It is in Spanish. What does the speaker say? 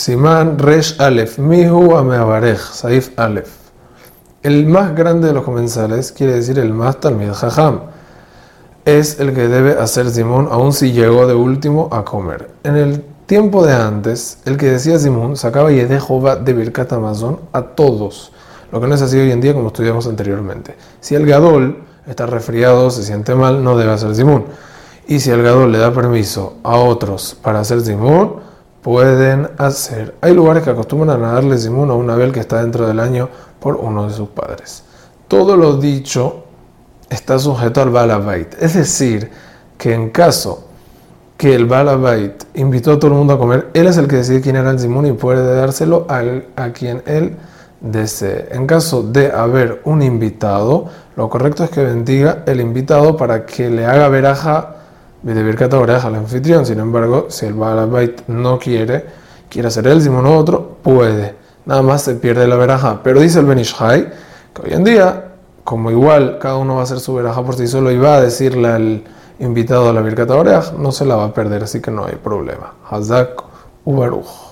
Simán Resh Aleph, Mihu Ameabarej, Saif Aleph. El más grande de los comensales quiere decir el más Talmid Jajam. Es el que debe hacer Simón, aun si llegó de último a comer. En el tiempo de antes, el que decía Simón sacaba y Jehová de Birkat Amazon a todos, lo que no es así hoy en día como estudiamos anteriormente. Si el Gadol está resfriado, se siente mal, no debe hacer Simón. Y si el Gadol le da permiso a otros para hacer Simón, pueden hacer. Hay lugares que acostumbran a darle Simón a una vez que está dentro del año por uno de sus padres. Todo lo dicho está sujeto al Balabait. Es decir, que en caso que el Balabait invitó a todo el mundo a comer, él es el que decide quién era el Simón y puede dárselo a quien él desee. En caso de haber un invitado, lo correcto es que bendiga el invitado para que le haga veraja Birkat al anfitrión. Sin embargo, si el Balabait no quiere, quiere hacer él, Simón o otro, puede. Nada más se pierde la veraja. Pero dice el Benishai que hoy en día, como igual cada uno va a hacer su veraja por sí solo y va a decirle al invitado a la Birkat no se la va a perder, así que no hay problema. Hazak Ubaruj.